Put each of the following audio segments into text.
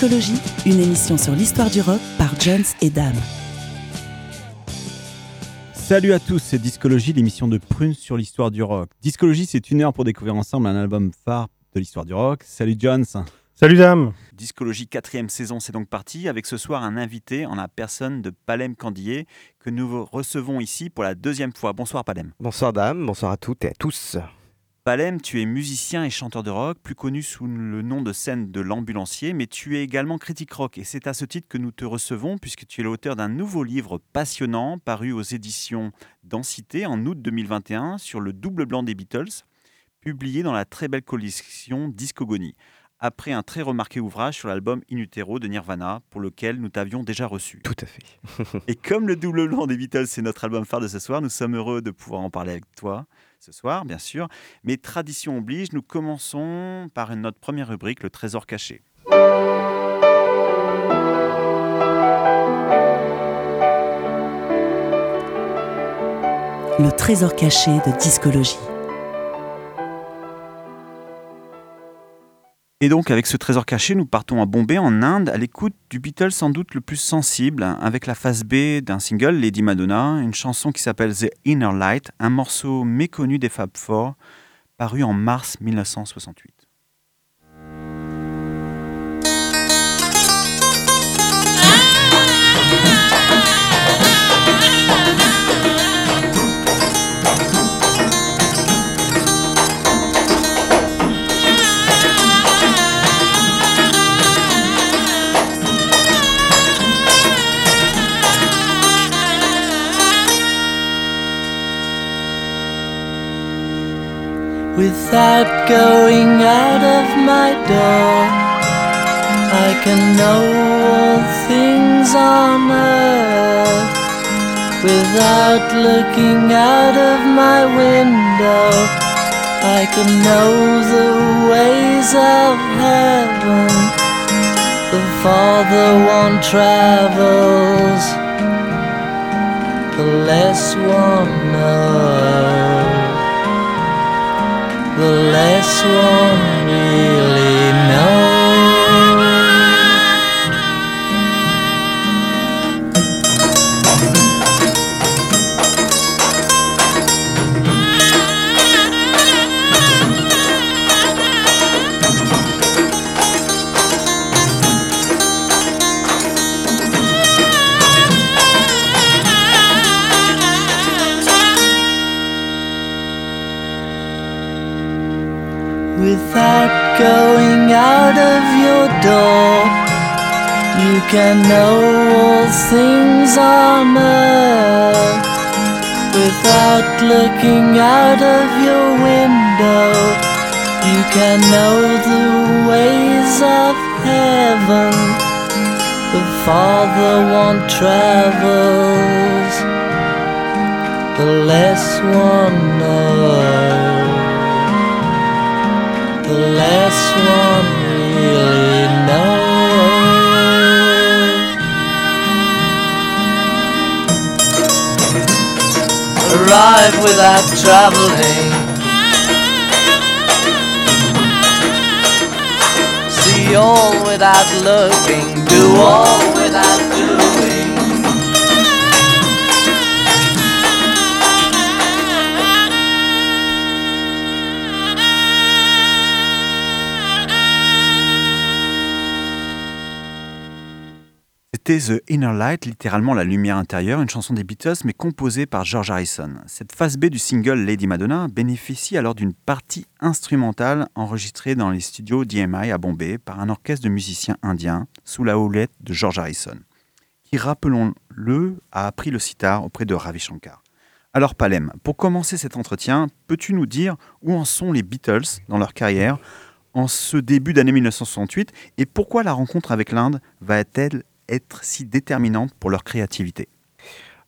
Discologie, une émission sur l'histoire du rock par Jones et Dame. Salut à tous, c'est Discologie, l'émission de Prune sur l'histoire du rock. Discologie, c'est une heure pour découvrir ensemble un album phare de l'histoire du rock. Salut Jones. Salut Dame. Discologie quatrième saison, c'est donc parti avec ce soir un invité en la personne de Palem Candier que nous recevons ici pour la deuxième fois. Bonsoir Palem. Bonsoir Dame, bonsoir à toutes et à tous. Palem, tu es musicien et chanteur de rock, plus connu sous le nom de scène de l'ambulancier, mais tu es également critique rock. Et c'est à ce titre que nous te recevons, puisque tu es l'auteur d'un nouveau livre passionnant, paru aux éditions Densité en août 2021, sur le double blanc des Beatles, publié dans la très belle collection Discogonie, après un très remarqué ouvrage sur l'album In Utero de Nirvana, pour lequel nous t'avions déjà reçu. Tout à fait. et comme le double blanc des Beatles, c'est notre album phare de ce soir, nous sommes heureux de pouvoir en parler avec toi ce soir, bien sûr. Mais tradition oblige, nous commençons par notre première rubrique, le trésor caché. Le trésor caché de discologie. Et donc, avec ce trésor caché, nous partons à Bombay, en Inde, à l'écoute du Beatles sans doute le plus sensible, avec la phase B d'un single, Lady Madonna, une chanson qui s'appelle The Inner Light, un morceau méconnu des Fab Four, paru en mars 1968. Without going out of my door, I can know all things on earth. Without looking out of my window, I can know the ways of heaven. The farther one travels, the less one knows the less one really knows. Going out of your door, you can know all things on earth. Without looking out of your window, you can know the ways of heaven. The farther one travels, the less one knows the less one really knows. Arrive without traveling. See all without looking. Do all without The Inner Light, littéralement la lumière intérieure, une chanson des Beatles, mais composée par George Harrison. Cette phase B du single Lady Madonna bénéficie alors d'une partie instrumentale enregistrée dans les studios DMI à Bombay par un orchestre de musiciens indiens sous la houlette de George Harrison, qui, rappelons-le, a appris le sitar auprès de Ravi Shankar. Alors Palem, pour commencer cet entretien, peux-tu nous dire où en sont les Beatles dans leur carrière en ce début d'année 1968 et pourquoi la rencontre avec l'Inde va-t-elle être si déterminante pour leur créativité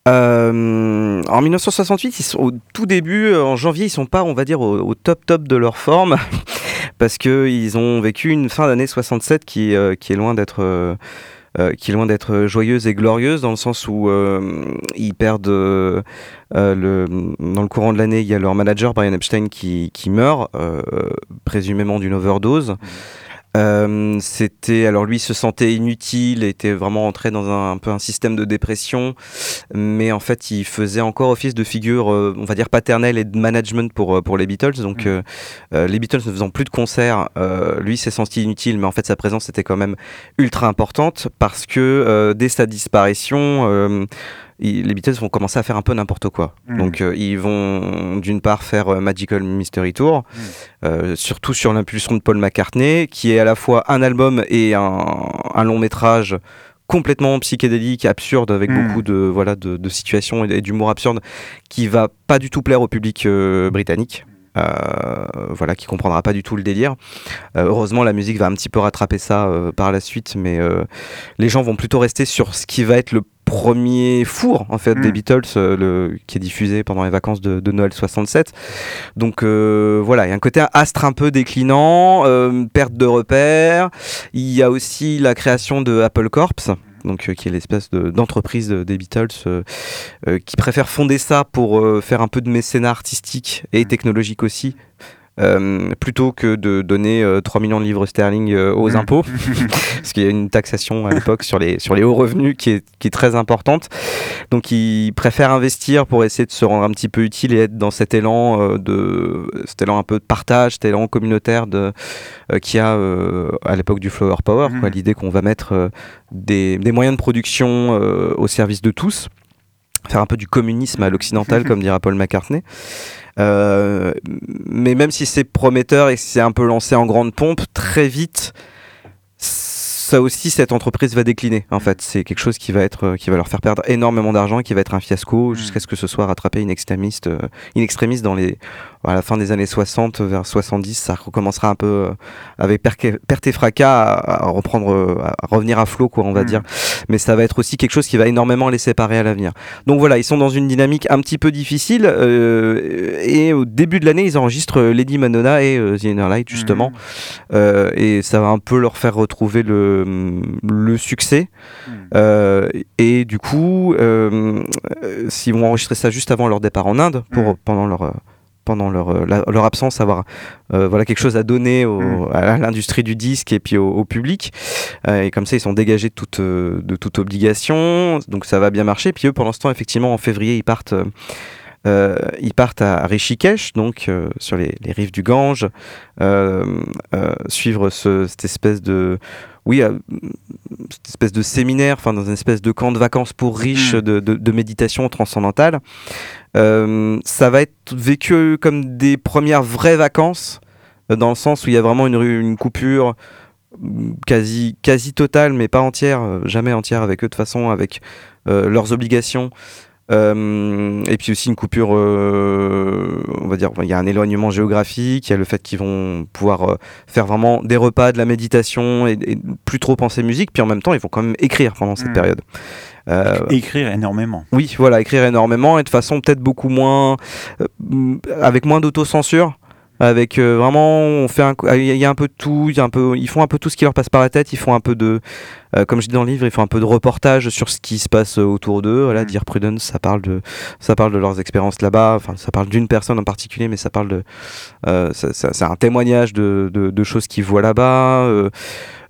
Euh, en 1968, ils sont au tout début, euh, en janvier, ils sont pas, on va dire, au, au top top de leur forme, parce que ils ont vécu une fin d'année 67 qui, euh, qui est loin d'être euh, qui est loin d'être joyeuse et glorieuse dans le sens où ils perdent le, dans le courant de l'année, il y a leur manager Brian Epstein qui, qui meurt, présumément d'une overdose. Euh, c'était alors lui se sentait inutile, était vraiment entré dans un, un peu un système de dépression, mais en fait il faisait encore office de figure, euh, on va dire paternelle et de management pour euh, pour les Beatles. Donc Mhm. euh, les Beatles ne faisant plus de concerts, euh, lui s'est senti inutile, mais en fait sa présence était quand même ultra importante parce que euh, dès sa disparition. Les Beatles vont commencer à faire un peu n'importe quoi. Mhm. Donc euh, ils vont d'une part faire euh, Magical Mystery Tour, euh, surtout sur l'impulsion de Paul McCartney, qui est à la fois un album et un, un long métrage complètement psychédélique, absurde, avec Mhm. beaucoup de voilà de, de situations et, d'humour absurde, qui va pas du tout plaire au public euh, britannique. Euh, voilà, qui comprendra pas du tout le délire. Euh, heureusement, la musique va un petit peu rattraper ça par la suite, mais les gens vont plutôt rester sur ce qui va être le premier four en fait des Mm. Beatles, euh, le, qui est diffusé pendant les vacances de, de Noël 67. Donc euh, voilà, il y a un côté astre un peu déclinant, euh, perte de repères. Il y a aussi la création de Apple Corps. Donc, euh, qui est l'espèce de- d'entreprise de- des Beatles euh, euh, qui préfère fonder ça pour faire un peu de mécénat artistique et technologique aussi euh, plutôt que de donner euh, 3 millions de livres sterling euh, aux Mm. impôts parce qu'il y a une taxation à l'époque sur les, sur les hauts revenus qui est, qui est très importante. Donc ils préfèrent investir pour essayer de se rendre un petit peu utile et être dans cet élan, euh, de, cet élan un peu de partage, cet élan communautaire de, qu'il y a à l'époque du Flower Power, Mhm. l'idée qu'on va mettre des, des moyens de production au service de tous. Faire un peu du communisme à l'occidental, comme dira Paul McCartney. Euh, mais même si c'est prometteur et que c'est un peu lancé en grande pompe, très vite, ça aussi, cette entreprise va décliner. En fait, c'est quelque chose qui va être, euh, qui va leur faire perdre énormément d'argent qui va être un fiasco jusqu'à ce que ce soit rattrapé in extremis, euh, in extremis dans les, à la fin des années 60 vers 70. Ça recommencera un peu euh, avec perte et fracas à, reprendre, euh, à revenir à flot, quoi, on va Mm. dire. Mais ça va être aussi quelque chose qui va énormément les séparer à l'avenir. Donc voilà, ils sont dans une dynamique un petit peu difficile. euh, et au début de l'année, ils enregistrent euh, Lady Madonna et euh, The Inner Light, justement. Euh, et ça va un peu leur faire retrouver le, le succès. Mm. Euh, et du coup, s'ils vont enregistrer ça juste avant leur départ en Inde, pour, Mm. pendant leur. Pendant leur, euh, la- leur absence, avoir euh, voilà, quelque chose à donner au- Mm. à l'industrie du disque et puis au, au public. Euh, et comme ça, ils sont dégagés de toute, de toute obligation. Donc ça va bien marcher. Puis eux, pendant ce temps, effectivement, en février, ils partent, euh, ils partent à Rishikesh, donc euh, sur les, les rives du Gange, euh, suivre ce- cette espèce de. Oui, cette espèce de séminaire, enfin dans une espèce de camp de vacances pour riches Mm. de, de- de méditation transcendantale. Ça va être vécu comme des premières vraies vacances, dans le sens où il y a vraiment une, coupure mm, quasi, quasi totale, mais pas entière, jamais entière avec eux de toute façon, avec leurs obligations. Euh, et puis aussi une coupure, euh, on va dire, il y a un éloignement géographique, il y a le fait qu'ils vont pouvoir euh, faire vraiment des repas, de la méditation et, et plus trop penser musique, puis en même temps ils vont quand même écrire pendant cette Mm. période. Euh, écrire énormément. oui, voilà, écrire énormément et de façon peut-être beaucoup moins, euh, avec moins d'autocensure. Avec euh, vraiment, on fait un, il y a- il y a un peu de tout, il y a un peu, ils font un peu tout ce qui leur passe par la tête. Ils font un peu de, euh, comme je dis dans le livre, ils font un peu de reportage sur ce qui se passe euh, autour d'eux. Voilà, Mm. Dear Prudence, ça parle de, ça parle de leurs expériences là-bas. Enfin, ça parle d'une personne en particulier, mais ça parle de, euh, c'est un témoignage de, de, de choses qu'ils voient là-bas.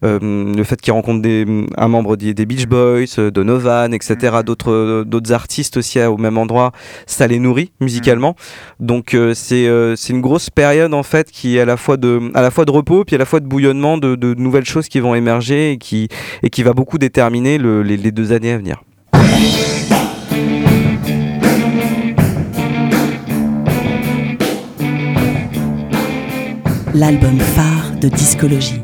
Euh, euh, le fait qu'ils rencontrent des, un membre des, des Beach Boys, euh, Donovan, etc., Mhm. d'autres, euh, d'autres artistes aussi à- au même endroit, ça les nourrit musicalement. Donc euh, c'est, euh, c'est une grosse période en fait qui est à la fois de, à la fois de repos puis à la fois de bouillonnement de, de nouvelles choses qui vont émerger et qui, et qui va beaucoup déterminer le- les, les deux années à venir. L'album phare de discologie.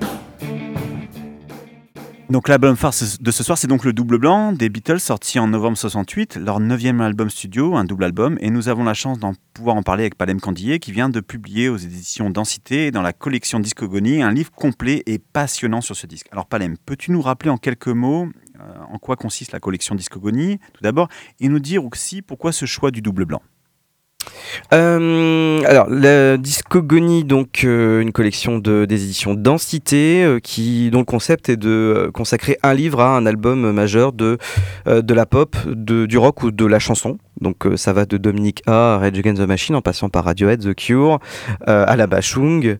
Donc l'album phare de ce soir, c'est donc le double blanc des Beatles, sorti en novembre 68, leur neuvième album studio, un double album, et nous avons la chance d'en pouvoir en parler avec Palem Candillet, qui vient de publier aux éditions Densité, dans la collection Discogonie, un livre complet et passionnant sur ce disque. Alors Palem, peux-tu nous rappeler en quelques mots euh, en quoi consiste la collection Discogonie, tout d'abord, et nous dire aussi pourquoi ce choix du double blanc? Euh, alors, la Discogonie, donc euh, une collection de, des éditions Densité, euh, qui, dont le concept est de consacrer un livre à un album majeur de, de la pop, de, du rock ou de la chanson. Donc, euh, ça va de Dominic A à Rage Against the Machine, en passant par Radiohead, The Cure, euh, à la Bachung,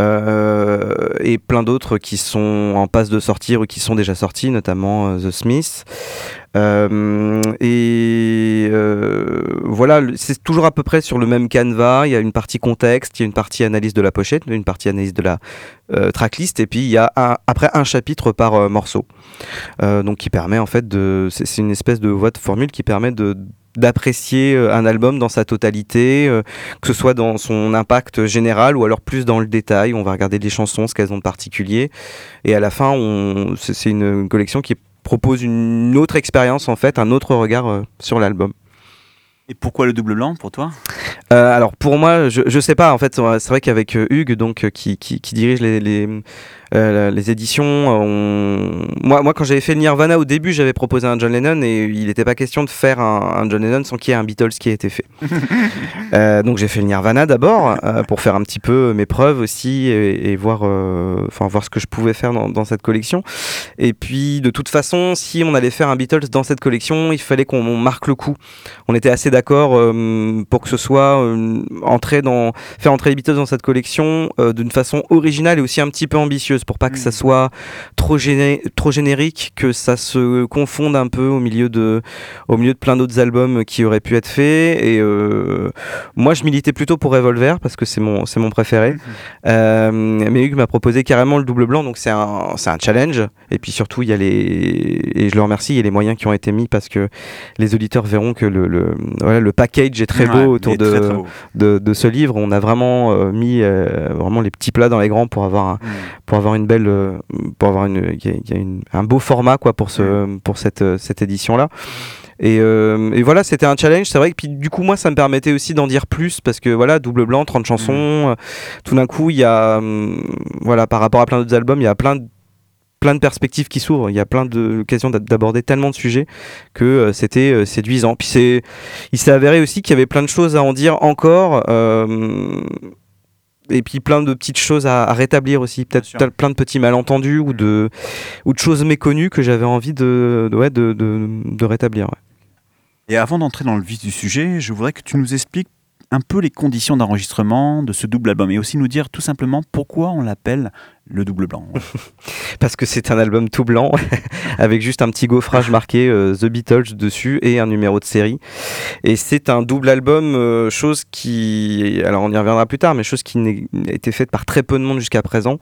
euh, et plein d'autres qui sont en passe de sortir ou qui sont déjà sortis, notamment euh, The Smiths. Et voilà, c'est toujours à peu près sur le même canevas. Il y a une partie contexte, il y a une partie analyse de la pochette, une partie analyse de la tracklist, et puis il y a après un chapitre par morceau. Donc qui permet en fait de. C'est c'est une espèce de voie de formule qui permet de d'apprécier euh, un album dans sa totalité, euh, que ce soit dans son impact général ou alors plus dans le détail. On va regarder les chansons, ce qu'elles ont de particulier. Et à la fin, on- c'est une collection qui propose une autre expérience en fait, un autre regard euh, sur l'album. Et pourquoi le double blanc pour toi Euh, alors pour moi, je, je sais pas en fait, c'est vrai qu'avec euh, Hugues donc euh, qui, qui, qui dirige les, les, euh, les éditions, on... moi, moi quand j'avais fait le Nirvana au début, j'avais proposé un John Lennon et il n'était pas question de faire un, un John Lennon sans qu'il y ait un Beatles qui ait été fait. Euh, donc j'ai fait le Nirvana d'abord pour faire un petit peu mes preuves aussi et, et voir, enfin voir ce que je pouvais faire dans, dans cette collection. Et puis de toute façon, si on allait faire un Beatles dans cette collection, il fallait qu'on marque le coup. On était assez d'accord euh, pour que ce soit euh, entrer dans, faire entrer les Beatles dans cette collection euh, d'une façon originale et aussi un petit peu ambitieuse pour pas que ça Mhm. soit trop, géné- trop générique, que ça se confonde un peu au milieu de, au milieu de plein d'autres albums qui auraient pu être faits. Et euh, moi, je militais plutôt pour Revolver parce que c'est mon, c'est mon préféré. Euh, mais Hugues m'a proposé carrément le double blanc, donc c'est un, c'est un challenge. Et puis surtout, il y a les, et je le remercie, il y a les moyens qui ont été mis parce que les auditeurs verront que le, le, voilà, le package est très beau autour de, très, très beau. de, de ce livre. On a vraiment euh, mis euh, vraiment les petits plats dans les grands pour avoir un, Mm. pour avoir une belle, euh, pour avoir une, il y a- il y a une- un beau format quoi pour ce, pour cette, cette édition là. Et, euh, et voilà, c'était un challenge. C'est vrai que puis du coup moi ça me permettait aussi d'en dire plus parce que voilà, double blanc, 30 chansons. euh, tout d'un coup il y a, hum, voilà, par rapport à plein d'autres albums, il y a plein de plein de perspectives qui s'ouvrent, il y a plein d'occasions d'a- d'aborder tellement de sujets que euh, c'était euh, séduisant. Puis c'est, il s'est avéré aussi qu'il y avait plein de choses à en dire encore. euh, et puis plein de petites choses à, à rétablir aussi, peut-être plein de petits malentendus ou de, ou de choses méconnues que j'avais envie de, de, ouais, de, de, de rétablir. ouais. Et avant d'entrer dans le vif du sujet, je voudrais que tu nous expliques un peu les conditions d'enregistrement de ce double album et aussi nous dire tout simplement pourquoi on l'appelle le double blanc. Parce que c'est un album tout blanc, avec juste un petit gaufrage marqué euh, The Beatles dessus et un numéro de série. Et c'est un double album, euh, chose qui, alors on y reviendra plus tard, mais chose qui n'a été faite par très peu de monde jusqu'à présent.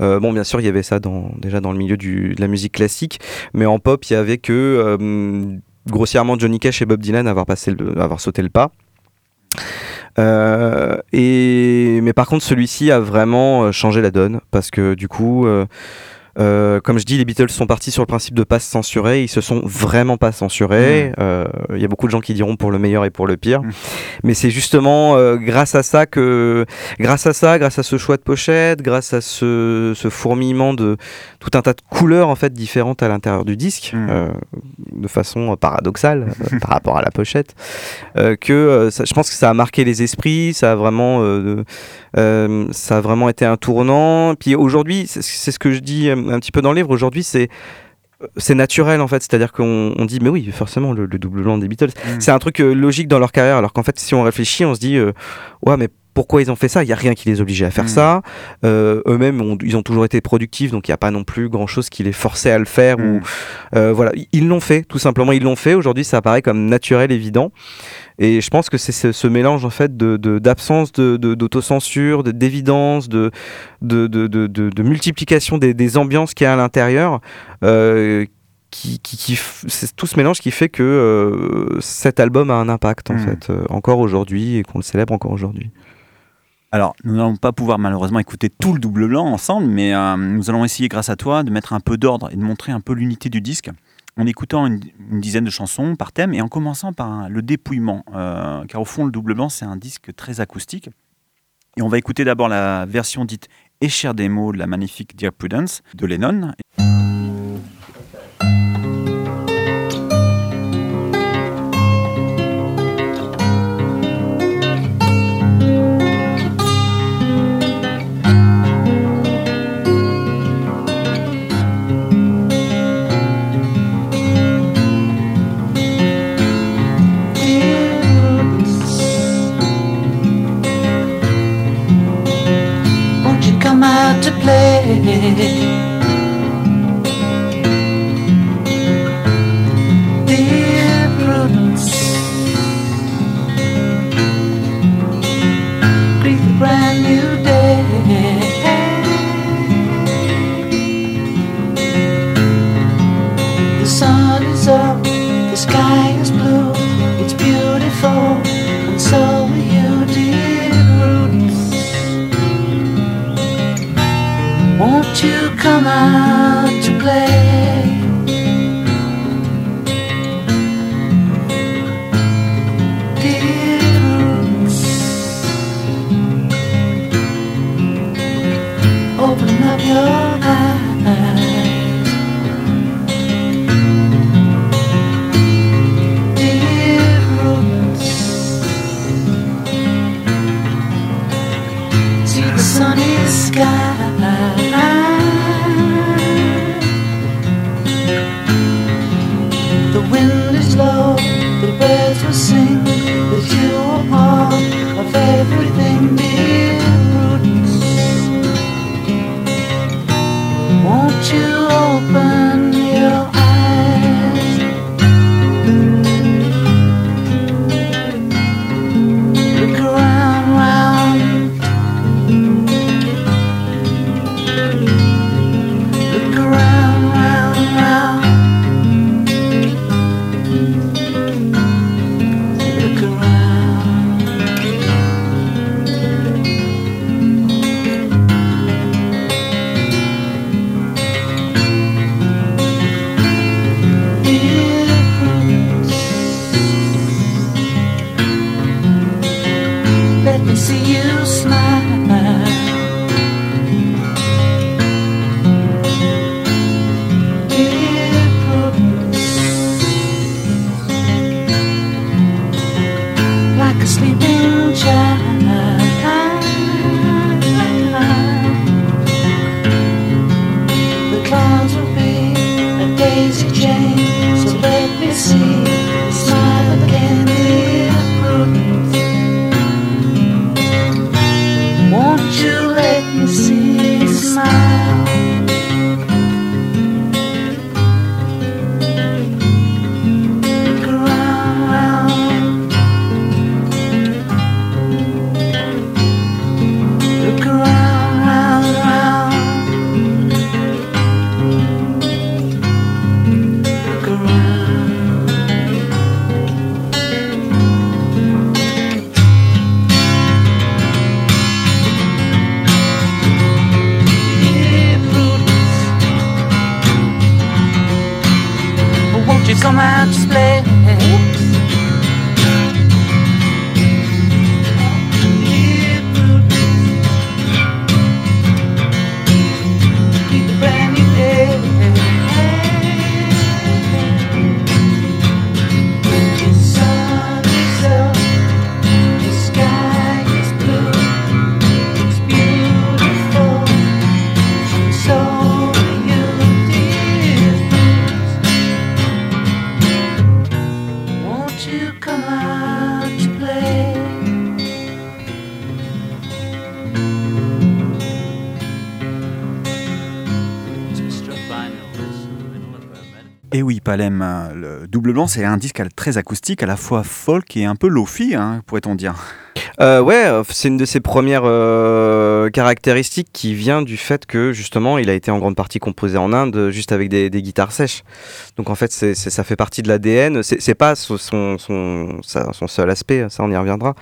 Euh, bon, bien sûr, il y avait ça dans, déjà dans le milieu du, de la musique classique, mais en pop, il y avait que euh, grossièrement Johnny Cash et Bob Dylan avoir, passé le, avoir sauté le pas. Euh, et mais par contre celui-ci a vraiment euh, changé la donne parce que du coup euh, euh, comme je dis, les Beatles sont partis sur le principe de pas se censurer. Ils se sont vraiment pas censurés. Euh, Il y a beaucoup de gens qui diront pour le meilleur et pour le pire. Mm. Mais c'est justement euh, grâce à ça que, grâce à ça, grâce à ce choix de pochette, grâce à ce, ce fourmillement de tout un tas de couleurs en fait différentes à l'intérieur du disque, Mm. euh, de façon paradoxale euh, par rapport à la pochette, euh, que euh, ça- je pense que ça a marqué les esprits. Ça a vraiment euh, euh, ça a vraiment été un tournant. Puis aujourd'hui, c'est ce que je dis euh, un petit peu dans le livre. Aujourd'hui, c'est c'est naturel en fait, c'est-à-dire qu'on on dit mais oui forcément le, le double blanc des Beatles, Mm. c'est un truc euh, logique dans leur carrière, alors qu'en fait si on réfléchit, on se dit euh, ouais mais pourquoi ils ont fait ça Il y a rien qui les obligeait à faire Mm. ça. Euh, Eux-mêmes, ils ont toujours été productifs, donc il n'y a pas non plus grand-chose qui les forçait à le faire. Mm. Ou euh, voilà, ils l'ont fait, tout simplement, ils l'ont fait. Aujourd'hui, ça apparaît comme naturel, évident. Et je pense que c'est ce, ce mélange en fait d'absence de, d'autocensure, de- d'évidence, de de, de, de, de- de multiplication des, des ambiances qu'il y a à l'intérieur. euh, qui, qui, qui f- c'est tout ce mélange qui fait que euh, cet album a un impact en Mm. fait euh, encore aujourd'hui et qu'on le célèbre encore aujourd'hui. Alors, nous n'allons pas pouvoir malheureusement écouter tout le double blanc ensemble, mais euh, nous allons essayer grâce à toi de mettre un peu d'ordre et de montrer un peu l'unité du disque en écoutant une, dizaine de chansons par thème et en commençant par le dépouillement, euh, car au fond le double blanc c'est un disque très acoustique. Et on va écouter d'abord la version dite Écher des mots de la magnifique Dear Prudence de Lennon. Euh, le double Blanc, c'est un disque très acoustique, à la fois folk et un peu lofi, hein, pourrait-on dire. Euh, ouais, euh, c'est une de ses premières euh, caractéristiques qui vient du fait que justement il a été en grande partie composé en Inde juste avec des, guitares sèches. Donc en fait ça fait partie de l'ADN. C'est pas son, son, seul aspect, ça on y reviendra.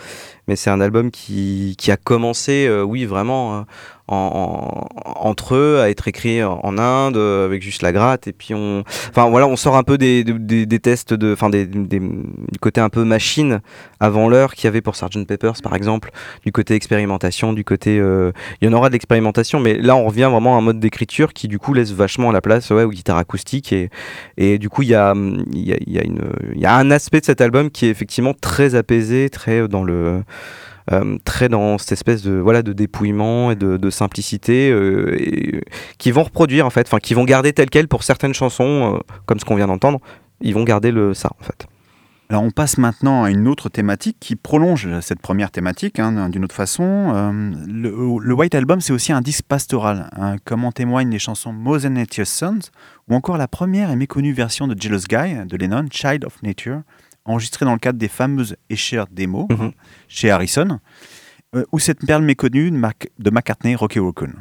Mais c'est un album qui, qui a commencé, euh, oui vraiment, euh, en, en- entre eux, à être écrit en, Inde euh, avec juste la gratte. Et puis on, voilà, on sort un peu des, des- tests de, enfin des, du côté un peu machine avant l'heure qu'il y avait pour Sgt Peppers par exemple, du côté expérimentation, du côté, il y en aura de l'expérimentation, mais là on revient vraiment à un mode d'écriture qui du coup laisse vachement la place aux guitares acoustiques et, et du coup il y a, y, a, y a un aspect de cet album qui est effectivement très apaisé, très dans le euh, très dans cette espèce de voilà de dépouillement et de, simplicité euh, et, qui vont reproduire en fait, enfin qui vont garder tel quel pour certaines chansons euh, comme ce qu'on vient d'entendre, ils vont garder le ça en fait. Alors on passe maintenant à une autre thématique qui prolonge cette première thématique hein, d'une autre façon. Euh, le, White Album, c'est aussi un disque pastoral, hein, comme en témoignent les chansons Mother Nature's Sons ou encore la première et méconnue version de Jealous Guy de Lennon, Child of Nature, enregistrée dans le cadre des fameuses Escher démos Mhm. chez Harrison, euh, ou cette perle méconnue de, Mac- de McCartney, Rocky Raccoon.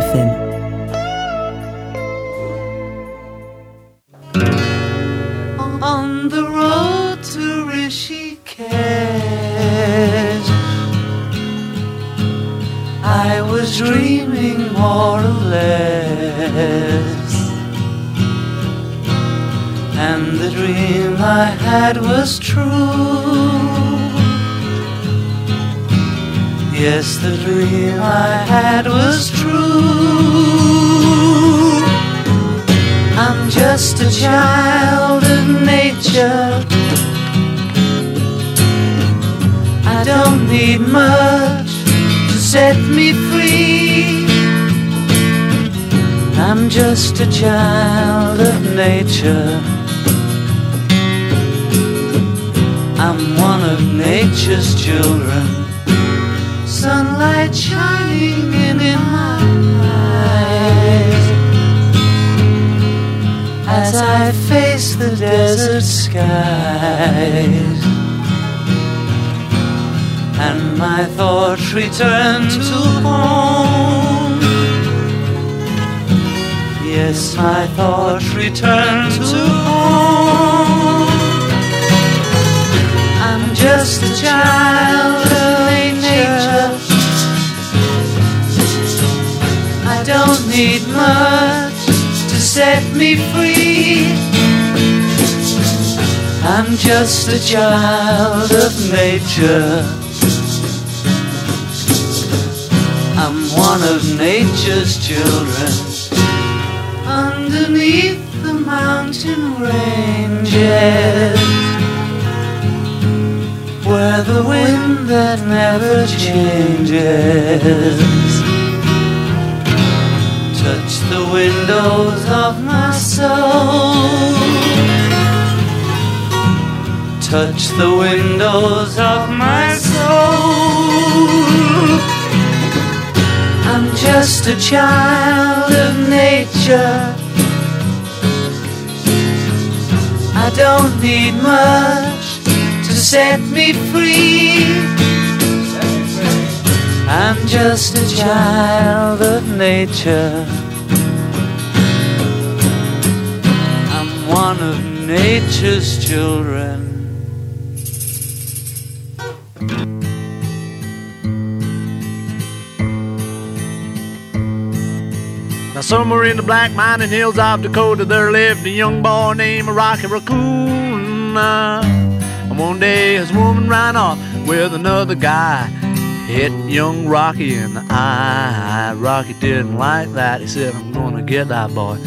FM. I'm one of nature's children. Sunlight shining in, in my eyes as I face the desert skies. And my thoughts return to home. Yes, my thoughts return to home. Child of nature. I don't need much to set me free. I'm just a child of nature. I'm one of nature's children. Underneath the mountain ranges where the wind that never changes. Touch the windows of my soul. Touch the windows of my soul. I'm just a child of nature. I don't need much set me free. I'm just a child of nature. I'm one of nature's children. Now, somewhere in the black mining hills of Dakota, there lived a young boy named Rocky Raccoon. One day his woman ran off with another guy. Hit young Rocky in the eye. Rocky didn't like that. He said, I'm gonna get that boy.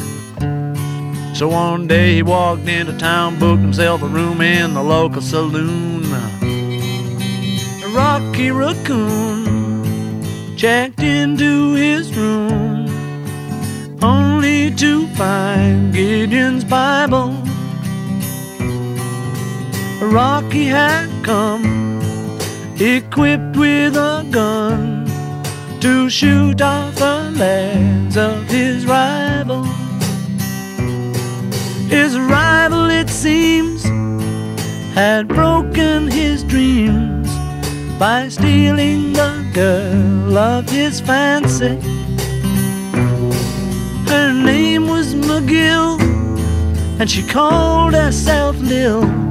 So one day he walked into town, booked himself a room in the local saloon. Rocky Raccoon checked into his room only to find Gideon's Bible. Rocky had come equipped with a gun to shoot off the legs of his rival. His rival, it seems, had broken his dreams by stealing the girl of his fancy. Her name was McGill, and she called herself Lil,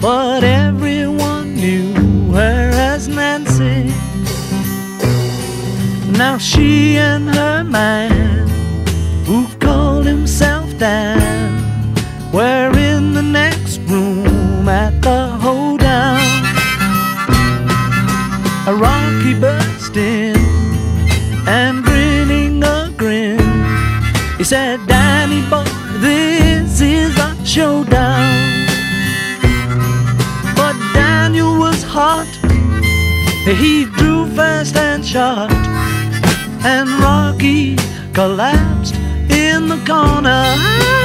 but everyone knew her as Nancy. Now she and her man, who called himself Dan, were in the next room at the hoedown. A Rocky burst in and grinning a grin. He said, Danny boy, this is a showdown. Hot. He drew fast and shot. And Rocky collapsed in the corner.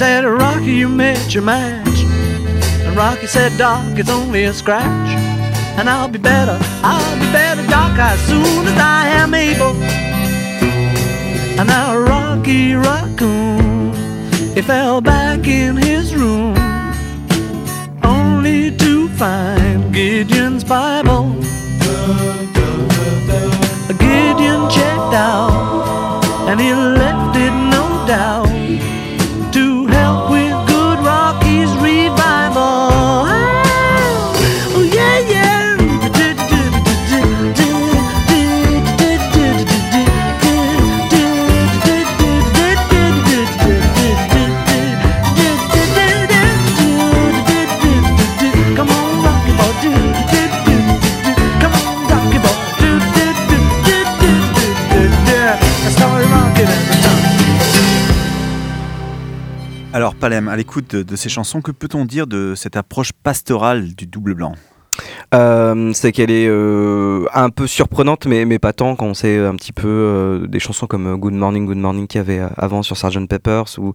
Said, Rocky, you met your match. And Rocky said, Doc, it's only a scratch. And I'll be better, I'll be better, Doc, as soon as I am able. And now Rocky Raccoon, he fell back in his room, only to find Gideon's Bible. Gideon checked out, and he left it no doubt à l'écoute de, ces chansons, que peut-on dire de cette approche pastorale du double blanc? Euh, c'est qu'elle est euh, un peu surprenante, mais, mais pas tant quand on sait un petit peu euh, des chansons comme Good Morning, Good Morning qu'il y avait avant sur Sgt Peppers, ou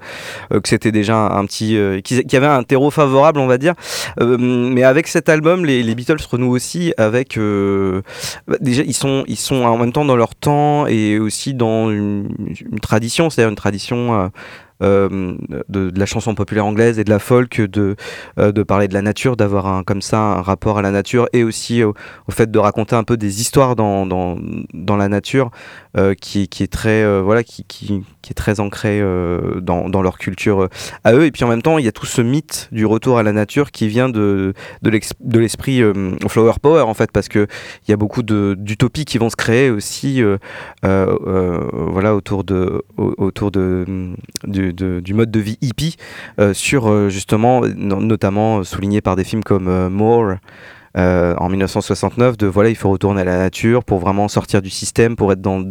que c'était déjà un, petit. qui, qui avait un terreau favorable, on va dire. Mais avec cet album, les, les Beatles renouent aussi avec. bah, déjà, ils sont, ils sont en même temps dans leur temps et aussi dans une, une tradition, c'est-à-dire une tradition. Euh, de, la chanson populaire anglaise et de la folk, de, euh, de parler de la nature, d'avoir un, comme ça un rapport à la nature et aussi au, fait de raconter un peu des histoires dans, dans, la nature euh, qui, qui est très voilà qui, qui, qui est très ancré dans, dans leur culture à eux. Et puis en même temps il y a tout ce mythe du retour à la nature qui vient de de l'esprit flower power en fait parce que il y a beaucoup d'utopies qui vont se créer aussi voilà autour de au- autour de du, du mode de vie hippie euh, sur euh, justement no- notamment euh, souligné par des films comme More euh, en 1969 de voilà il faut retourner à la nature pour vraiment sortir du système pour être dans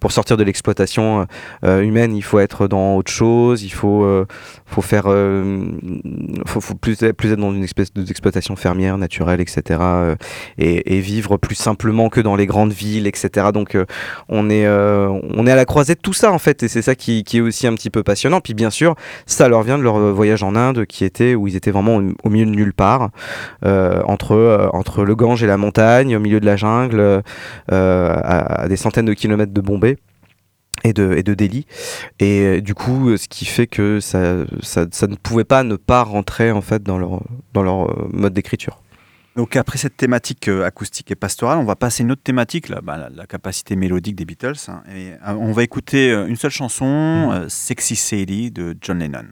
pour sortir de l'exploitation euh, humaine. Il faut être dans autre chose il faut euh, faut faire euh, faut, faut plus plus être dans une espèce d'exploitation fermière naturelle etc euh, et, et vivre plus simplement que dans les grandes villes etc donc euh, on est euh, on est à la croisée de tout ça en fait et c'est ça qui, qui est aussi un petit peu passionnant. Puis bien sûr ça leur vient de leur voyage en Inde qui était où ils étaient vraiment au, au milieu de nulle part euh, entre euh, entre le Gange et la montagne au milieu de la jungle euh, à, à des centaines de kilomètres de Bombay et de, et de Delhi. Et euh, du coup, euh, ce qui fait que ça, ça, ça ne pouvait pas ne pas rentrer en fait dans leur, dans leur euh, mode d'écriture. Donc après cette thématique euh, acoustique et pastorale, on va passer à une autre thématique, là, bah, la, la capacité mélodique des Beatles. hein. et, euh, on va écouter euh, une seule chanson, euh, Sexy Sadie de John Lennon.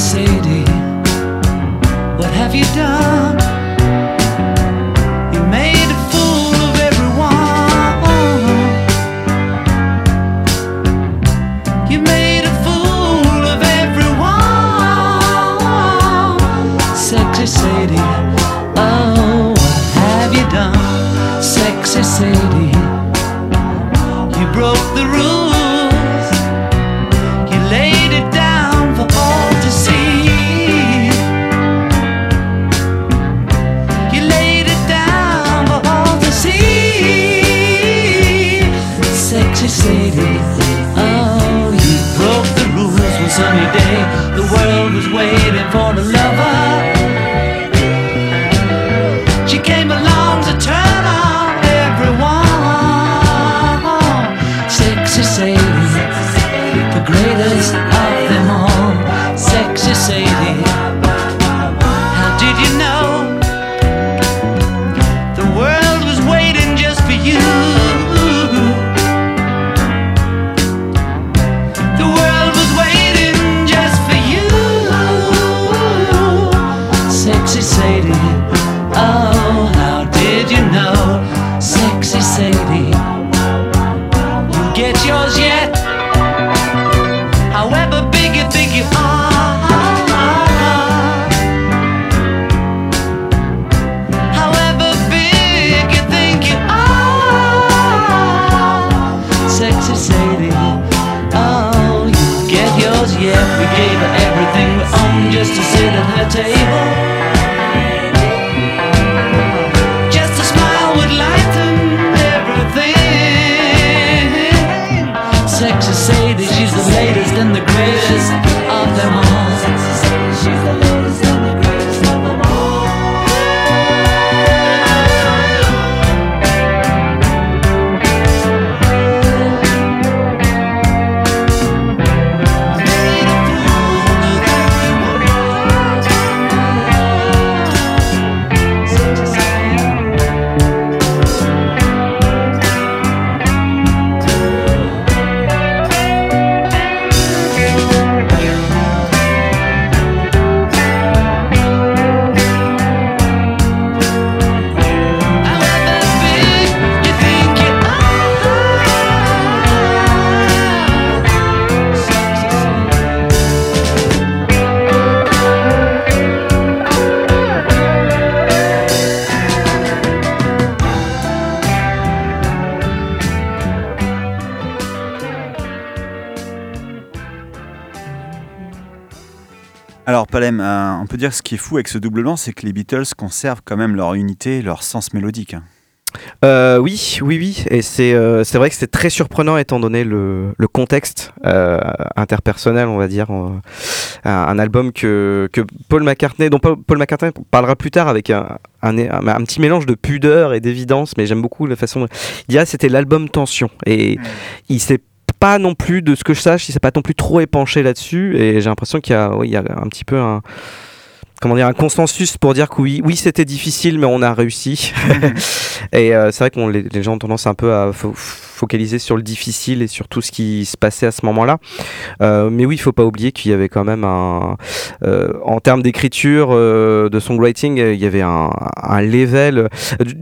Sexy dire ce qui est fou avec ce double blanc, c'est que les Beatles conservent quand même leur unité, leur sens mélodique. hein. Euh, oui, oui, oui. Et c'est euh, vrai que c'est très surprenant étant donné le, le contexte euh, interpersonnel, on va dire. un, un album que, que Paul McCartney, dont Paul McCartney parlera plus tard avec un, un, un- un petit mélange de pudeur et d'évidence, mais j'aime beaucoup la façon. Il y a, c'était l'album Tension. Et il s'est pas non plus, de ce que je sache, il s'est pas non plus trop épanché là-dessus. Et j'ai l'impression qu'il y il y a un petit peu un comment dire un consensus pour dire que oui, oui c'était difficile mais on a réussi. et euh, c'est vrai que les, les gens ont tendance un peu à fo- focaliser sur le difficile et sur tout ce qui se passait à ce moment-là. Euh, mais oui, il faut pas oublier qu'il y avait quand même un, euh, en termes d'écriture, euh, de songwriting, il y avait un, un level. Euh,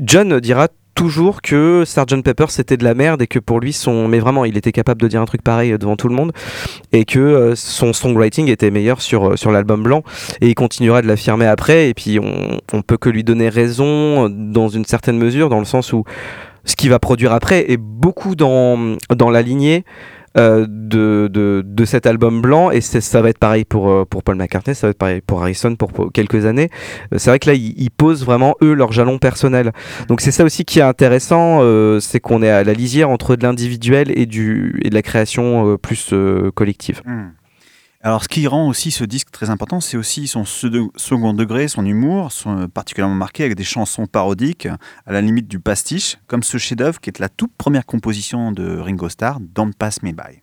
John dira toujours que Sgt. Pepper c'était de la merde et que pour lui son mais vraiment il était capable de dire un truc pareil devant tout le monde et que euh, son songwriting était meilleur sur euh, sur l'album blanc et il continuera de l'affirmer après et puis on, on peut que lui donner raison euh, dans une certaine mesure dans le sens où ce qu'il va produire après est beaucoup dans, dans la lignée euh, de, de, de cet album blanc et ça va être pareil pour, euh, pour Paul McCartney, ça va être pareil pour Harrison pour, quelques années. Euh, C'est vrai que là ils, posent vraiment eux leur jalon personnel. Donc c'est ça aussi qui est intéressant, c'est qu'on est à la lisière entre de l'individuel et, et de la création plus collective. Hmm. Alors, ce qui rend aussi ce disque très important, c'est aussi son se- second degré, son humour, particulièrement marqué avec des chansons parodiques, à la limite du pastiche, comme ce chef-d'œuvre qui est la toute première composition de Ringo Starr, Don't Pass Me By.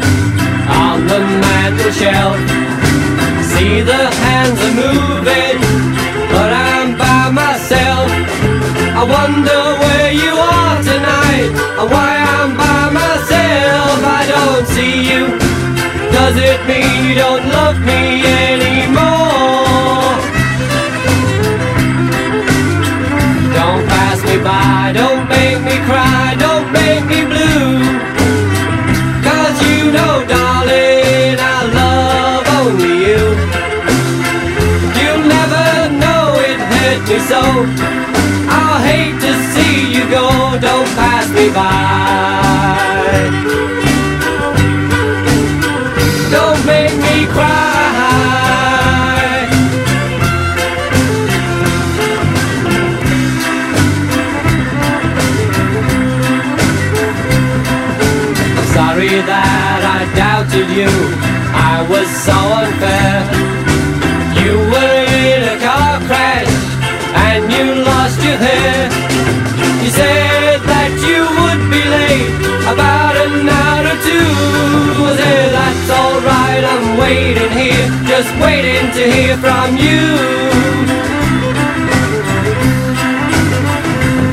shelf. See the hands are moving, but I'm by myself. I wonder so unfair. You were in a car crash and you lost your hair. You said that you would be late about an hour or two. I said that's alright, I'm waiting here, just waiting to hear from you.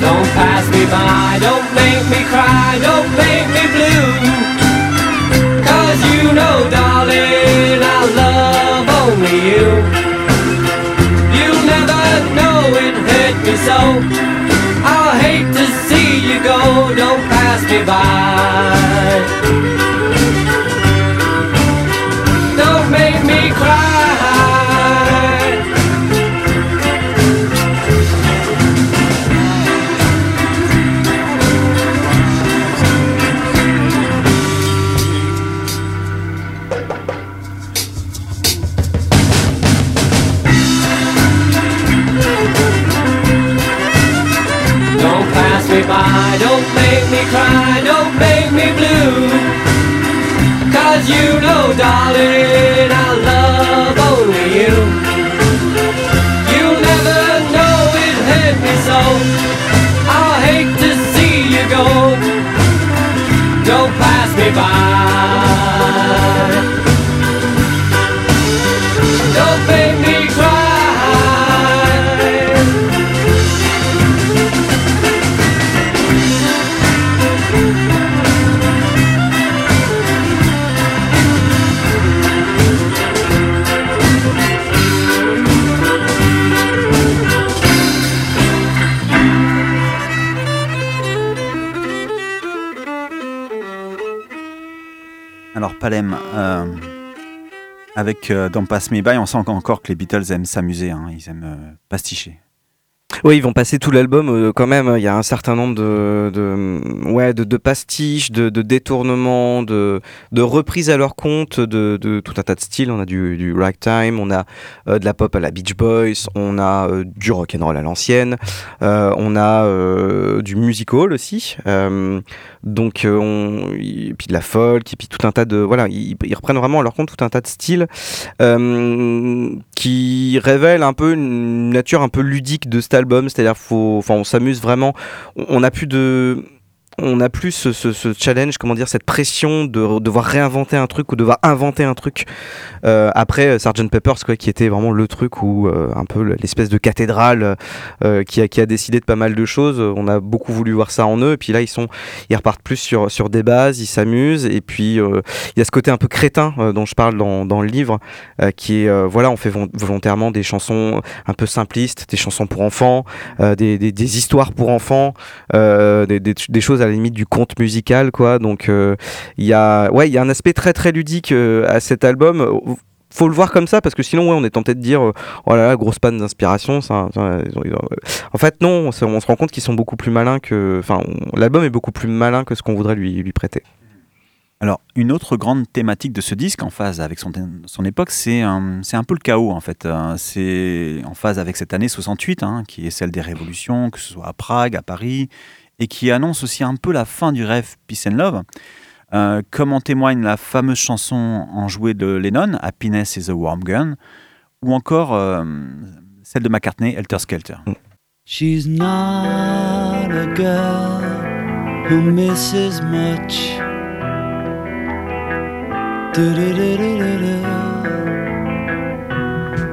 Don't pass me by, don't make me cry, don't make me blue. Cause you know, darling, love you. You'll never know it hurt me so. I'll hate to see you go, don't pass me by. Don't make me cry, don't make me blue. Cause you know, darling, I love Euh, avec euh, Don't Pass Me By, on sent encore que les Beatles aiment s'amuser, hein, ils aiment euh, pasticher. Oui, ils vont passer tout l'album euh, quand même. Il y a un certain nombre de, ouais, de, pastiches, de, détournements, de, de reprises à leur compte de, tout un tas de styles. On a du, ragtime, on a euh, de la pop à la Beach Boys, on a euh, du rock and roll à l'ancienne, on a du musical aussi. Donc, on, et puis de la folk, et puis tout un tas de voilà, ils, reprennent vraiment à leur compte tout un tas de styles qui révèlent un peu une nature un peu ludique de cet album, c'est-à-dire faut, enfin, on s'amuse vraiment. On n'a plus de on n'a plus ce, challenge, comment dire, cette pression de devoir réinventer un truc ou devoir inventer un truc. Euh, après euh, Sgt Peppers, quoi, qui était vraiment le truc où euh, un peu l'espèce de cathédrale euh, qui, a, qui a décidé de pas mal de choses. On a beaucoup voulu voir ça en eux, et puis là ils sont, ils repartent plus sur, sur des bases, ils s'amusent, et puis il y a ce côté un peu crétin dont je parle dans, dans le livre, qui est, voilà, on fait volontairement des chansons un peu simplistes, des chansons pour enfants, des, des, histoires pour enfants, des, des, des choses à la limite du conte musical, quoi. Donc euh, il y a, ouais, il y a un aspect très très ludique euh, à cet album. Faut le voir comme ça parce que sinon, ouais, on est tenté de dire, euh, oh là là, grosse panne d'inspiration. Ça, En fait, non, on se, rend compte qu'ils sont beaucoup plus malins que, enfin, l'album est beaucoup plus malin que ce qu'on voudrait lui, prêter. Alors, une autre grande thématique de ce disque, en phase avec son, son époque, c'est un, un peu le chaos, en fait. Euh, C'est en phase avec cette année 68, hein, qui est celle des révolutions, que ce soit à Prague, à Paris, et qui annonce aussi un peu la fin du rêve Peace and Love, euh, comme en témoigne la fameuse chanson enjouée de Lennon, Happiness is a Warm Gun, ou encore euh, celle de McCartney, Helter Skelter. She's not a girl who misses much.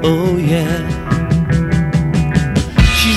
Oh, yeah.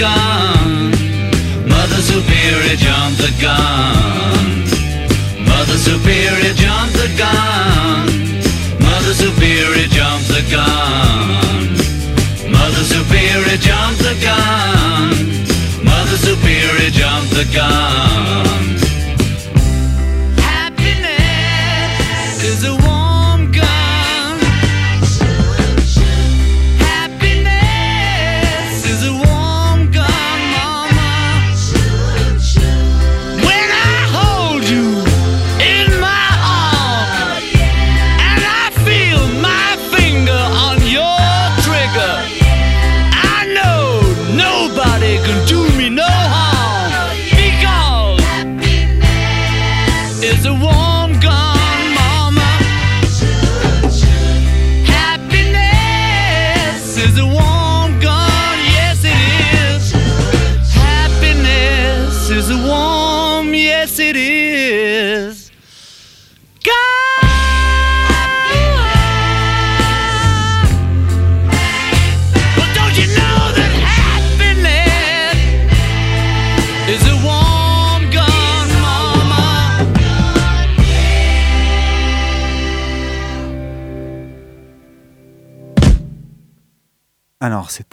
गाँव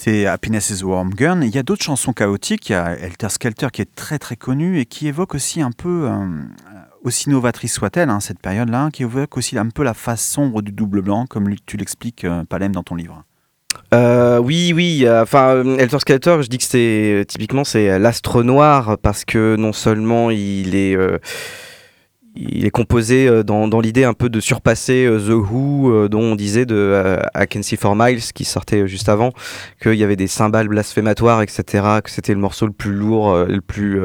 c'était Happiness is a Warm Gun. Il y a d'autres chansons chaotiques. Il y a Helter Skelter qui est très très connue et qui évoque aussi un peu, euh, aussi novatrice soit-elle, hein, cette période-là, qui évoque aussi un peu la face sombre du double blanc, comme tu l'expliques, euh, Palem, dans ton livre. Euh, oui, oui. euh, Enfin, Helter Skelter, je dis que c'est typiquement c'est l'astre noir parce que non seulement il est il est composé euh, dans, dans l'idée un peu de surpasser euh, The Who, euh, dont on disait de Can See For Miles, qui sortait juste avant, qu'il y avait des cymbales blasphématoires, etc., que c'était le morceau le plus lourd, le plus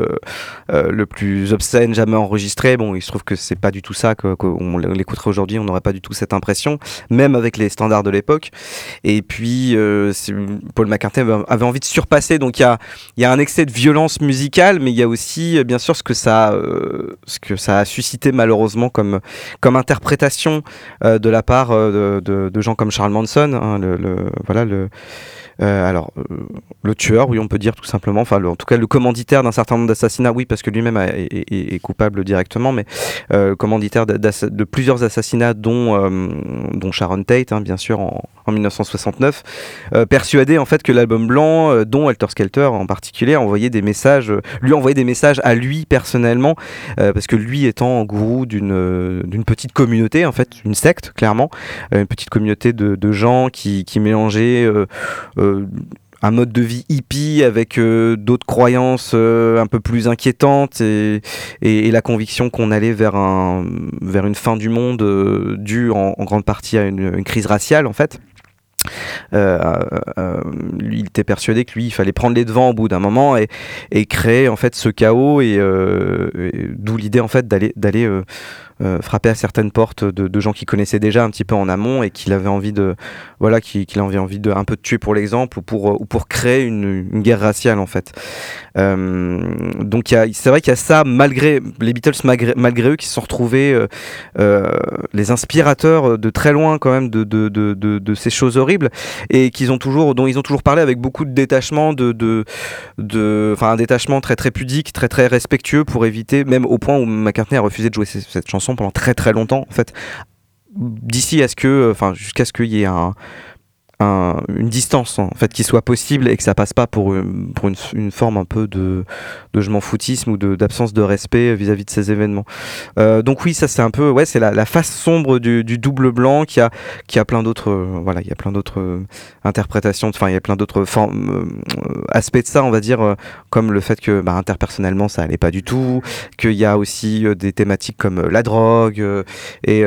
le plus obscène jamais enregistré. Bon, il se trouve que c'est pas du tout ça, qu'on l'écouterait aujourd'hui, on n'aurait pas du tout cette impression, même avec les standards de l'époque. Et puis, Paul McCartney avait- envie de surpasser, donc il y a, y a un excès de violence musicale, mais il y a aussi, bien sûr, ce que ça, ce que ça a suscité malheureusement comme, comme interprétation euh, de la part euh, de, gens comme Charles Manson, hein, le, voilà le. euh, alors, le tueur, oui, on peut dire tout simplement, enfin, en tout cas, le commanditaire d'un certain nombre d'assassinats, oui, parce que lui-même est, coupable directement, mais commanditaire de plusieurs assassinats, dont, dont Sharon Tate, hein, bien sûr, en, en 1969, euh, persuadé en fait que l'album blanc, euh, dont Helter Skelter en particulier, envoyait des messages, euh, lui envoyait des messages à lui personnellement, parce que lui étant gourou d'une d'une petite communauté, en fait, une secte, clairement, une petite communauté de, gens qui, qui mélangeaient. un mode de vie hippie avec d'autres croyances un peu plus inquiétantes et, et, la conviction qu'on allait vers, un, vers une fin du monde due en, en grande partie à une, une crise raciale en fait. Euh, euh, lui, il était persuadé que lui, il fallait prendre les devants au bout d'un moment et, créer en fait ce chaos et, euh, et d'où l'idée en fait d'aller euh, euh, frapper à certaines portes de, gens qui connaissaient déjà un petit peu en amont et qu'il avait envie de voilà qu'il qu'il avait envie de un peu de tuer pour l'exemple ou pour ou pour créer une, guerre raciale en fait. Euh, donc c'est vrai qu'il y a ça malgré les Beatles malgré, malgré eux qui se sont retrouvés euh, euh, les inspirateurs de très loin quand même de, de, de, de, ces choses horribles et qu'ils ont toujours dont ils ont toujours parlé avec beaucoup de détachement de de enfin un détachement très très pudique très très respectueux pour éviter même au point où McCartney a refusé de jouer ce- cette chanson pendant très très longtemps en fait. D'ici à ce que enfin jusqu'à ce qu'il y ait un un- une distance en fait qui soit possible et que ça passe pas pour pour une, forme un peu de, de je m'en foutisme ou d'absence de, respect vis-à-vis de ces événements. Euh, donc oui, ça c'est un peu ouais, c'est la, face sombre du, double blanc qui a qui a plein d'autres euh, voilà, il y a plein d'autres euh, interprétations, enfin il y a plein d'autres aspects de ça, on va dire comme le fait que bah, interpersonnellement ça allait pas du tout, qu'il y a aussi des thématiques comme la drogue et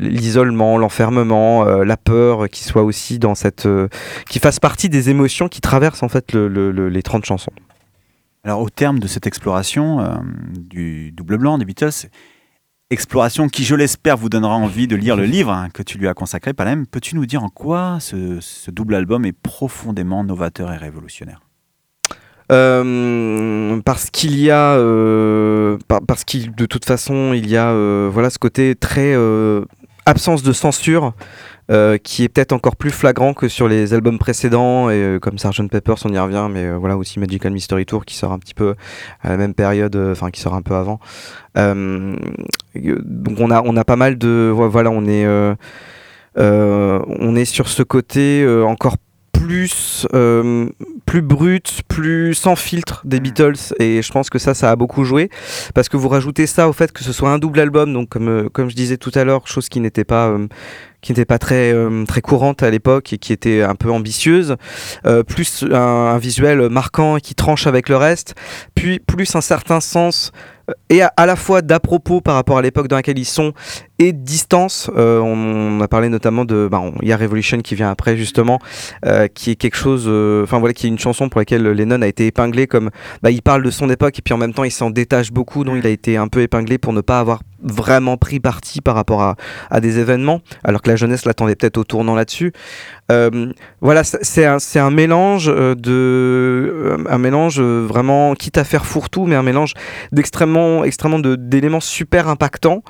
l'isolement, l'enfermement, la peur, qui soit aussi dans cette, euh, qui fasse partie des émotions qui traversent en fait le- le- le- les 30 chansons. Alors, au terme de cette exploration euh, du double blanc des Beatles, exploration qui, je l'espère, vous donnera envie de lire le livre hein, que tu lui as consacré, Palem, peux-tu nous dire en quoi ce, ce double album est profondément novateur et révolutionnaire? Euh, parce qu'il y a, euh, par- parce qu'il de toute façon il y a, euh, voilà ce côté très euh, absence de censure. Euh, qui est peut-être encore plus flagrant que sur les albums précédents et euh, comme Sgt. Pepper on y revient mais euh, voilà aussi Magical Mystery Tour qui sort un petit peu à la même période enfin qui sort un peu avant. Donc on a on a pas mal de voilà on est on est sur ce côté euh, encore plus euh, plus brut, plus sans filtre des Beatles. Et je pense que ça ça a beaucoup joué. Parce que vous rajoutez ça au fait que ce soit un double album. Donc comme euh, comme je disais tout à l'heure chose qui n'était pas euh, qui n'était pas très euh, très courante à l'époque et qui était un peu ambitieuse. Euh, plus un, un visuel marquant et qui tranche avec le reste. Puis plus un certain sens euh, et à, à la fois d'à propos par rapport à l'époque dans laquelle ils sont et distance. Euh, on, a parlé notamment de, bah, y a Revolution qui vient après justement, euh, qui est quelque chose, euh, enfin voilà, qui est une chanson pour laquelle Lennon a été épinglé comme, bah, il parle de son époque et puis en même temps il s'en détache beaucoup, donc il a été un peu épinglé pour ne pas avoir vraiment pris parti par rapport à, à des événements, alors que la jeunesse l'attendait peut-être au tournant là-dessus. Voilà, c'est un, un mélange de, un mélange vraiment, quitte à faire fourre-tout, mais un mélange d'extrêmement, extrêmement d'éléments super impactants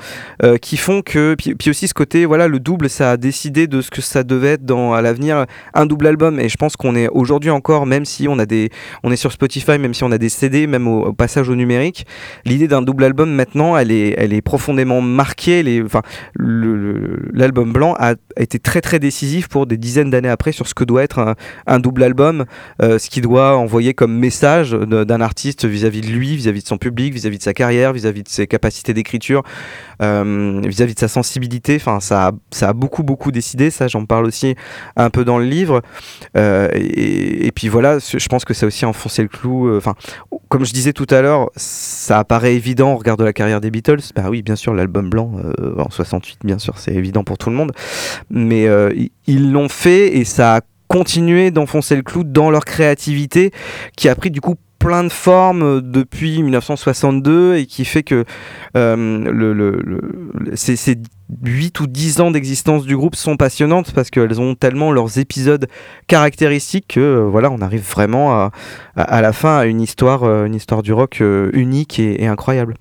qui font que, puis, aussi ce côté, voilà, le double, ça a décidé de ce que ça devait être dans à l'avenir un double album. Et je pense qu'on est aujourd'hui encore, même si on a des, on est sur Spotify, même si on a des CD, même au, passage au numérique, l'idée d'un double album maintenant, elle est, elle est profondément marquée. Les, enfin, l'album blanc a été très très décisif pour des dizaines d'années après sur ce que doit être un, double album, euh, ce qu'il doit envoyer comme message d'un artiste vis-à-vis de lui, vis-à-vis de son public, vis-à-vis de sa carrière, vis-à-vis de ses capacités d'écriture, euh, de sa sensibilité. Enfin, ça, a, ça a beaucoup, beaucoup décidé. Ça, j'en parle aussi un peu dans le livre. Euh, et, puis voilà, je pense que ça a aussi enfoncé le clou. euh, Enfin, comme je disais tout à l'heure, ça apparaît évident au regard de la carrière des Beatles. Bah oui, bien sûr, l'album blanc euh, en 68, bien sûr, c'est évident pour tout le monde. Mais ils l'ont fait et ça a continué d'enfoncer le clou dans leur créativité qui a pris du coup plein de formes euh, depuis 1962 et qui fait que euh, le, le- le- ces, ces 8 ou 10 ans d'existence du groupe sont passionnantes parce qu'elles ont tellement leurs épisodes caractéristiques que euh, voilà on arrive vraiment à, à, la fin à une histoire, euh, une histoire du rock unique et incroyable.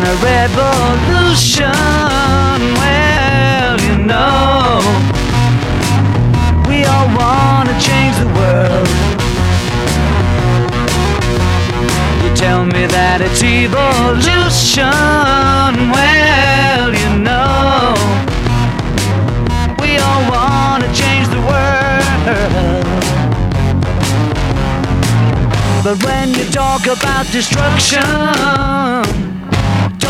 Want a revolution. Well, you know, we all want to change the world. You tell me that it's evolution. Well, you know, we all want to change the world. But when you talk about destruction,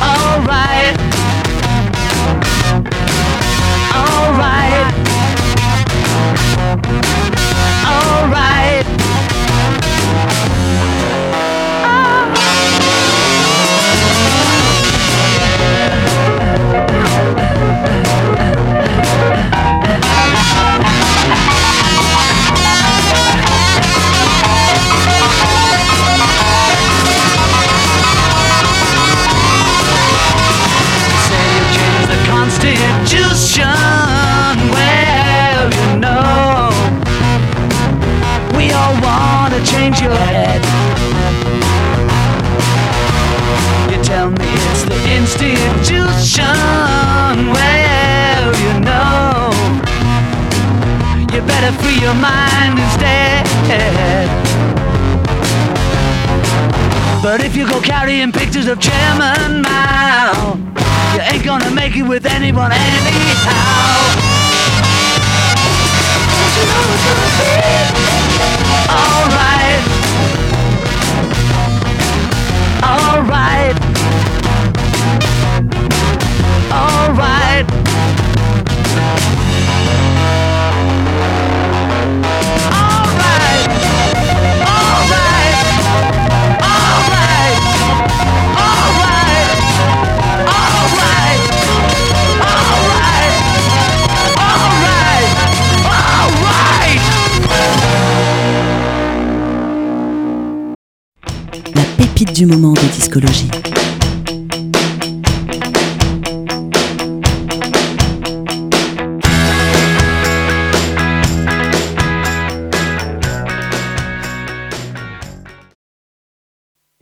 Alright.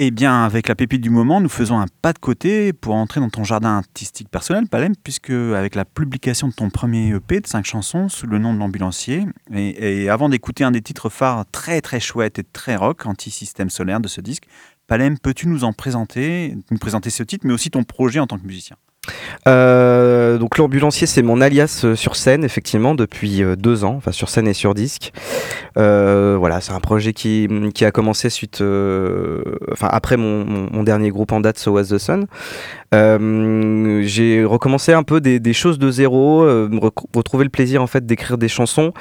Eh bien, avec la pépite du moment, nous faisons un pas de côté pour entrer dans ton jardin artistique personnel, Palem, puisque avec la publication de ton premier EP de 5 chansons sous le nom de l'ambulancier, et, avant d'écouter un des titres phares très très chouette et très rock, anti-système solaire de ce disque, Palem, peux-tu nous en présenter, nous présenter ce titre, mais aussi ton projet en tant que musicien? Euh, donc l'ambulancier, c'est mon alias euh, sur scène, effectivement, depuis euh, deux ans, enfin sur scène et sur disque. Voilà, c'est un projet qui, qui a commencé suite, après mon, mon- dernier groupe en date, So Was the Sun. J'ai recommencé un peu des, des choses de zéro, rec- retrouver le plaisir en fait d'écrire des chansons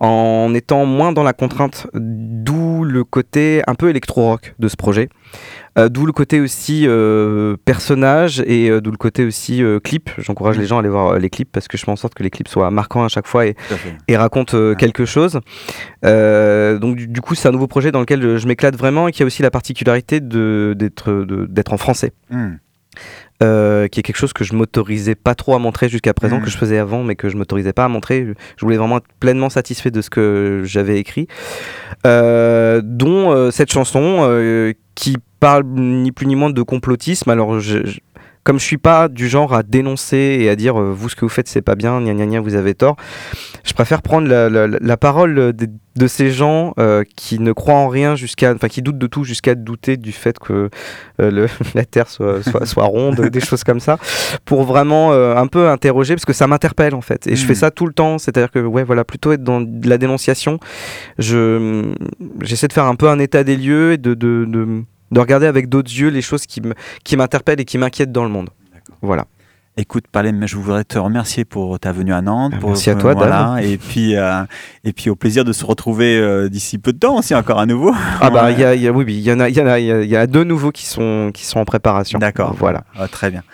en étant moins dans la contrainte, d'où le côté un peu électro-rock de ce projet. Euh, d'où le côté aussi euh, personnage et euh, d'où le côté aussi clip. J'encourage les gens à aller voir les clips parce que je fais en sorte que les clips soient marquants à chaque fois et, racontent quelque chose. Donc du, du coup, c'est un nouveau projet dans lequel je, je m'éclate vraiment et qui a aussi la particularité d'être en français. Euh, qui est quelque chose que je m'autorisais pas trop à montrer jusqu'à présent, que je faisais avant, mais que je m'autorisais pas à montrer. Je voulais vraiment être pleinement satisfait de ce que j'avais écrit, Euh, dont euh, cette chanson qui parle ni plus ni moins de complotisme. Alors, je, comme je suis pas du genre à dénoncer et à dire euh, vous ce que vous faites c'est pas bien, gna gna gna, vous avez tort, je préfère prendre la, la- la parole de, de ces gens euh, qui ne croient en rien jusqu'à, enfin qui doutent de tout jusqu'à douter du fait que euh, le- la Terre soit, soit, soit ronde, des choses comme ça, pour vraiment un peu interroger, parce que ça m'interpelle en fait. Et je fais ça tout le temps, c'est-à-dire que ouais, voilà, plutôt être dans de la dénonciation, je j'essaie de faire un peu un état des lieux et de, de, de, de regarder avec d'autres yeux les choses qui me- qui m'interpellent et qui m'inquiètent dans le monde. Voilà. Écoute, Palem, je voudrais te remercier pour ta venue à Nantes. Pour, Merci à toi, voilà, Et puis, euh, et puis au plaisir de se retrouver euh, d'ici peu de temps aussi, encore à nouveau. Ah bah il y a, il y a- oui, il y en a, il y en a, il y a- il y a deux nouveaux qui sont qui sont en préparation. D'accord. Voilà. Ah, très bien.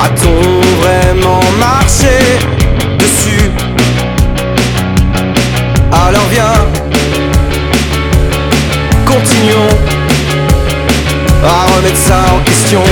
A-t-on vraiment marché dessus? Alors viens, continuons. À remettre ça en question.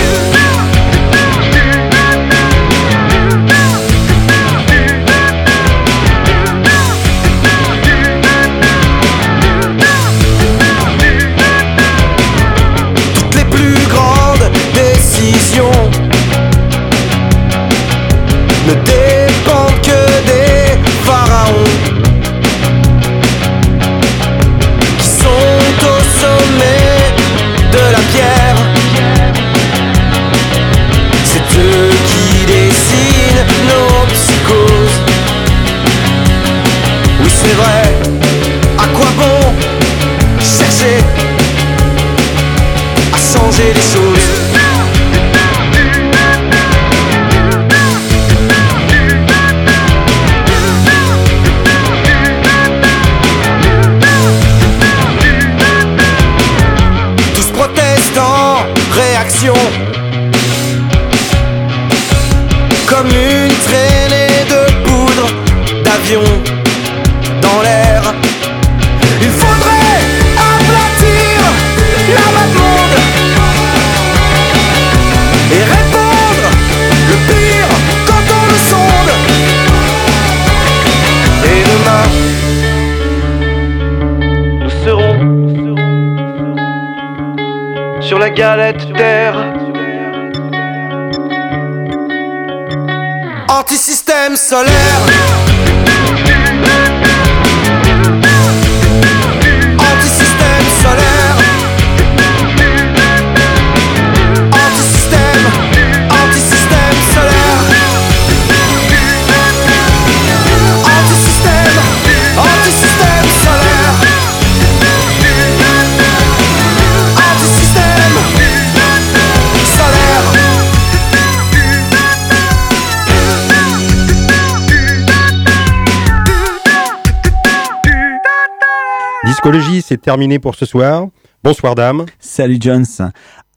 Discologie, c'est terminé pour ce soir. Bonsoir, dame. Salut Jones.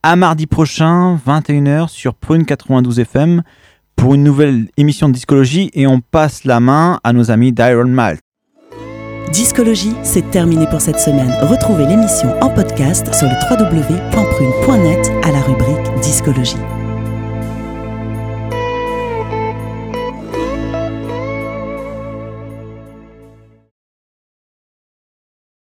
À mardi prochain, 21h sur Prune 92 FM pour une nouvelle émission de discologie et on passe la main à nos amis d'Iron Malt. Discologie, c'est terminé pour cette semaine. Retrouvez l'émission en podcast sur le www.prune.net à la rubrique Discologie.